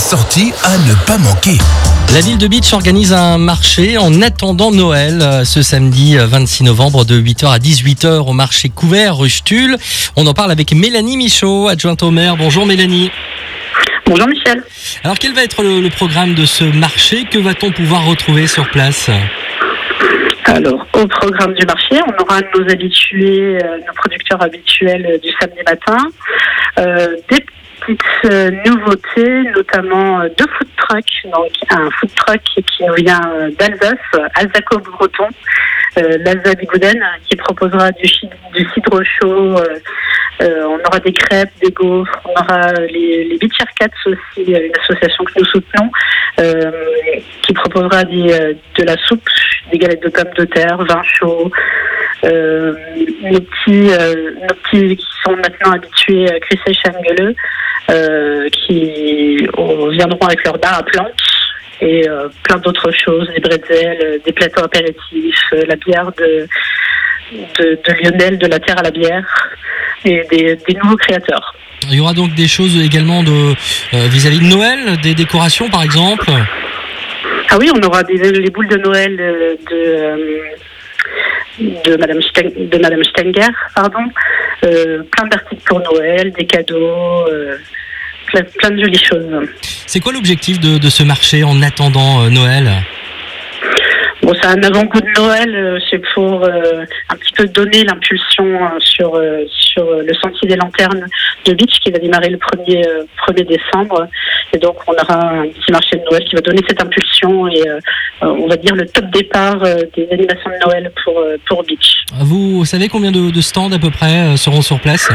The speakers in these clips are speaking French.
sortie à ne pas manquer. La ville de Beach organise un marché en attendant Noël euh, ce samedi euh, 26 novembre de 8h à 18h au marché couvert rue Stuhl. On en parle avec Mélanie Michaud, adjointe au maire. Bonjour Mélanie. Bonjour Michel. Alors quel va être le, le programme de ce marché? Que va-t-on pouvoir retrouver sur place? Alors, au programme du marché, on aura nos habitués, euh, nos producteurs habituels euh, du samedi matin, euh, des petites euh, nouveautés, notamment euh, deux food trucks. Donc, un food truck qui nous vient euh, d'Alsace, Alsaco-Breton, euh, l'Alsace Bigouden, qui proposera du, cidre chaud. on aura des crêpes, des gaufres, on aura les, les aussi, une association que nous soutenons, qui proposera de la soupe, des galettes de pommes de terre, vin chaud. Nos, petits, nos petits qui sont maintenant habitués à Chris et Changeleux, qui euh, viendront avec leur bar à plantes et euh, plein d'autres choses, des bretzels, euh, des plateaux apéritifs, la bière de, de, de Lionel, de la terre à la bière, et des, des nouveaux créateurs. Il y aura donc des choses également de euh, vis-à-vis de Noël, des décorations par exemple? Ah oui, on aura des, les boules de Noël de, de, Madame de Madame Stenger, pardon. Euh, plein d'articles pour Noël, des cadeaux, euh, plein, de jolies choses. C'est quoi l'objectif de, de ce marché en attendant euh, Noël? Bon, c'est un avant-goût de Noël, euh, c'est pour euh, un petit peu donner l'impulsion euh, sur, sur le sentier des lanternes de Beach qui va démarrer le 1er, euh, 1er décembre. Et donc, on aura un petit marché de Noël qui va donner cette impulsion et euh, on va dire le top départ euh, des animations de Noël pour, euh, pour Beach. Vous savez combien de, de stands à peu près seront sur place?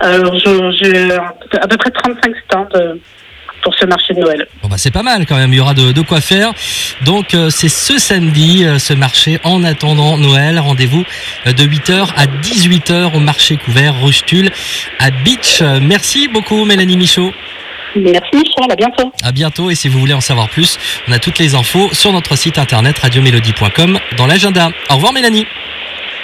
Alors, je- à peu près 35 stands pour ce marché de Noël. Bon bah c'est pas mal quand même, il y aura de, de quoi faire. Donc euh, c'est ce samedi, euh, ce marché en attendant Noël. Rendez-vous euh, de 8h à 18h au marché couvert Rustul à Beach. Merci beaucoup Mélanie Michaud. Merci Michel, à bientôt. À bientôt et si vous voulez en savoir plus, on a toutes les infos sur notre site internet radiomélodie.com dans l'agenda. Au revoir Mélanie.